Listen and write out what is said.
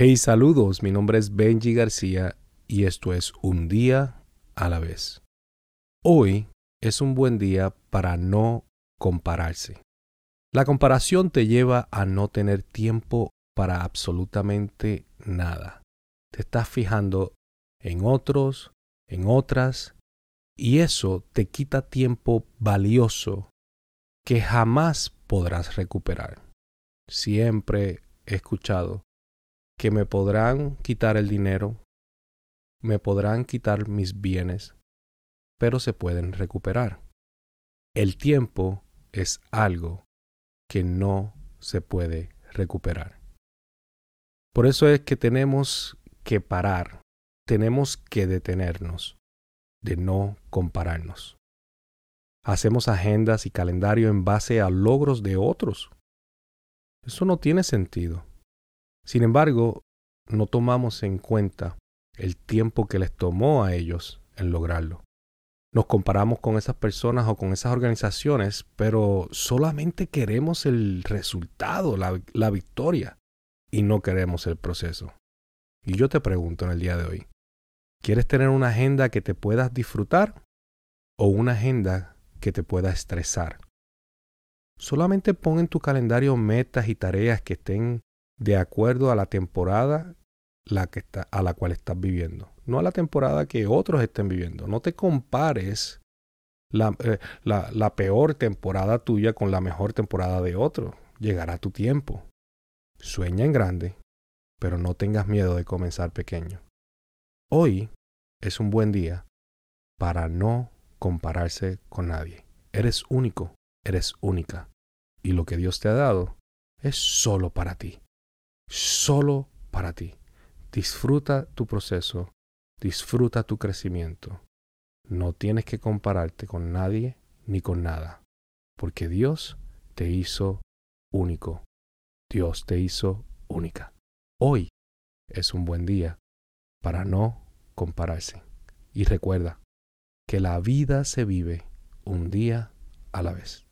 Hey, saludos, mi nombre es Benji García y esto es Un día a la vez. Hoy es un buen día para no compararse. La comparación te lleva a no tener tiempo para absolutamente nada. Te estás fijando en otros, en otras, y eso te quita tiempo valioso que jamás podrás recuperar. Siempre he escuchado que me podrán quitar el dinero, me podrán quitar mis bienes, pero se pueden recuperar. El tiempo es algo que no se puede recuperar. Por eso es que tenemos que parar, tenemos que detenernos de no compararnos. Hacemos agendas y calendario en base a logros de otros. Eso no tiene sentido. Sin embargo, no tomamos en cuenta el tiempo que les tomó a ellos en lograrlo. Nos comparamos con esas personas o con esas organizaciones, pero solamente queremos el resultado, la, la victoria, y no queremos el proceso. Y yo te pregunto en el día de hoy, ¿quieres tener una agenda que te puedas disfrutar o una agenda que te pueda estresar? Solamente pon en tu calendario metas y tareas que estén de acuerdo a la temporada la que está, a la cual estás viviendo, no a la temporada que otros estén viviendo. No te compares la, eh, la, la peor temporada tuya con la mejor temporada de otro. Llegará tu tiempo. Sueña en grande, pero no tengas miedo de comenzar pequeño. Hoy es un buen día para no compararse con nadie. Eres único, eres única. Y lo que Dios te ha dado es solo para ti solo para ti. Disfruta tu proceso, disfruta tu crecimiento. No tienes que compararte con nadie ni con nada, porque Dios te hizo único. Dios te hizo única. Hoy es un buen día para no compararse. Y recuerda que la vida se vive un día a la vez.